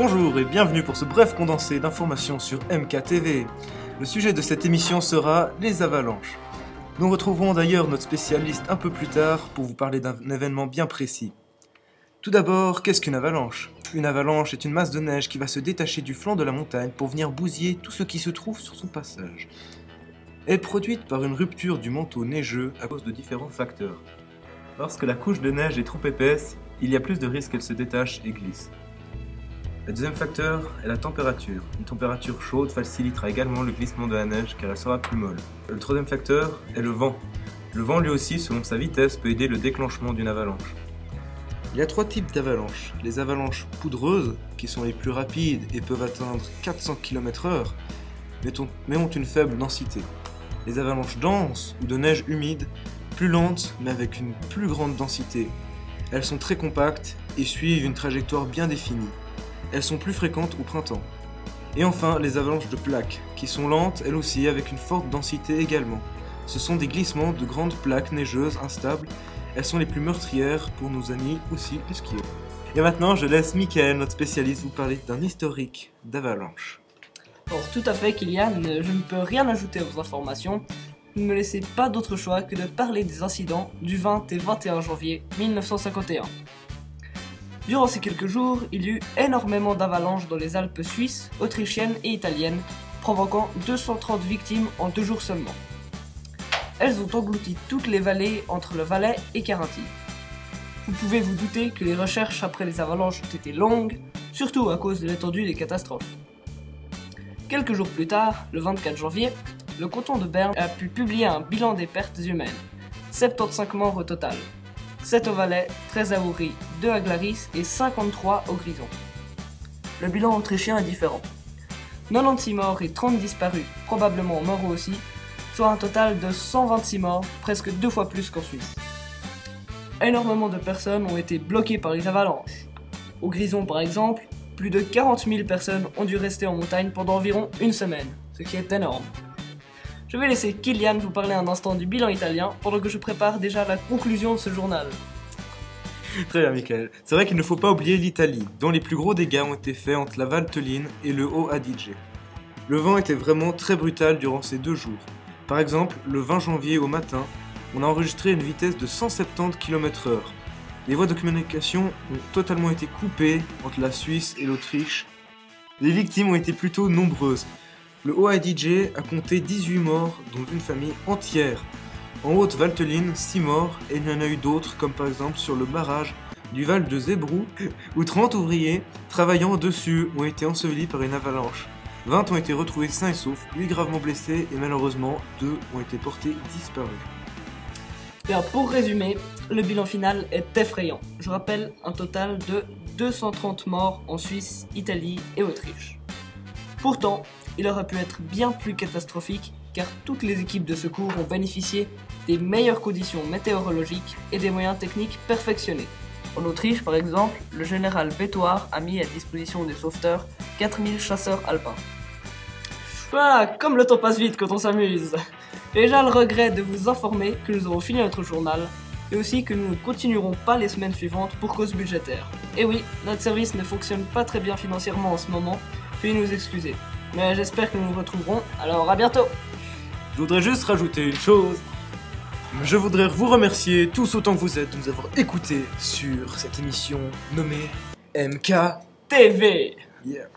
Bonjour et bienvenue pour ce bref condensé d'informations sur MKTV. Le sujet de cette émission sera les avalanches. Nous retrouverons d'ailleurs notre spécialiste un peu plus tard pour vous parler d'un événement bien précis. Tout d'abord, qu'est-ce qu'une avalanche? Une avalanche est une masse de neige qui va se détacher du flanc de la montagne pour venir bousiller tout ce qui se trouve sur son passage. Elle est produite par une rupture du manteau neigeux à cause de différents facteurs. Lorsque la couche de neige est trop épaisse, il y a plus de risques qu'elle se détache et glisse. Le deuxième facteur est la température. Une température chaude facilitera également le glissement de la neige car elle sera plus molle. Le troisième facteur est le vent. Le vent lui aussi, selon sa vitesse, peut aider le déclenchement d'une avalanche. Il y a trois types d'avalanches. Les avalanches poudreuses, qui sont les plus rapides et peuvent atteindre 400 km/h, mais ont une faible densité. Les avalanches denses ou de neige humide, plus lentes mais avec une plus grande densité. Elles sont très compactes et suivent une trajectoire bien définie. Elles sont plus fréquentes au printemps. Et enfin, les avalanches de plaques, qui sont lentes elles aussi avec une forte densité également. Ce sont des glissements de grandes plaques neigeuses instables. Elles sont les plus meurtrières pour nos amis aussi les skieurs. Et maintenant, je laisse Michael, notre spécialiste, vous parler d'un historique d'avalanche. Or, tout à fait, Kylian, je ne peux rien ajouter aux informations. Ne me laissez pas d'autre choix que de parler des incidents du 20 et 21 janvier 1951. Durant ces quelques jours, il y eut énormément d'avalanches dans les Alpes suisses, autrichiennes et italiennes, provoquant 230 victimes en deux jours seulement. Elles ont englouti toutes les vallées entre le Valais et Carinthie. Vous pouvez vous douter que les recherches après les avalanches ont été longues, surtout à cause de l'étendue des catastrophes. Quelques jours plus tard, le 24 janvier, le canton de Berne a pu publier un bilan des pertes humaines. 75 morts au total, 7 au Valais, 13 à Oury, 2 à Glaris et 53 au Grison. Le bilan autrichien est différent. 96 morts et 30 disparus, probablement morts aussi, soit un total de 126 morts, presque deux fois plus qu'en Suisse. Énormément de personnes ont été bloquées par les avalanches. Au Grison par exemple, plus de 40 000 personnes ont dû rester en montagne pendant environ une semaine, ce qui est énorme. Je vais laisser Kylian vous parler un instant du bilan italien pendant que je prépare déjà la conclusion de ce journal. Très bien, Michael. C'est vrai qu'il ne faut pas oublier l'Italie, dont les plus gros dégâts ont été faits entre la Valteline et le Haut Adige. Le vent était vraiment très brutal durant ces deux jours. Par exemple, le 20 janvier au matin, on a enregistré une vitesse de 170 km/h. Les voies de communication ont totalement été coupées entre la Suisse et l'Autriche. Les victimes ont été plutôt nombreuses, le OIDJ a compté 18 morts, dont une famille entière. En Haute-Valteline, 6 morts, et il y en a eu d'autres, comme par exemple sur le barrage du Val de Zébrou, où 30 ouvriers travaillant dessus ont été ensevelis par une avalanche. 20 ont été retrouvés sains et saufs, 8 gravement blessés, et malheureusement, 2 ont été portés disparus. Bien, pour résumer, le bilan final est effrayant. Je rappelle un total de 230 morts en Suisse, Italie et Autriche. Pourtant, il aurait pu être bien plus catastrophique car toutes les équipes de secours ont bénéficié des meilleures conditions météorologiques et des moyens techniques perfectionnés. En Autriche, par exemple, le général Bétoir a mis à disposition des sauveteurs 4000 chasseurs alpins. Voilà, comme le temps passe vite quand on s'amuse. Déjà le regret de vous informer que nous aurons fini notre journal et aussi que nous ne continuerons pas les semaines suivantes pour cause budgétaire. Et oui, notre service ne fonctionne pas très bien financièrement en ce moment, puis nous excuser. Mais j'espère que nous nous retrouverons, alors à bientôt Je voudrais juste rajouter une chose. Je voudrais vous remercier tous autant que vous êtes de nous avoir écoutés sur cette émission nommée MK TV Yeah.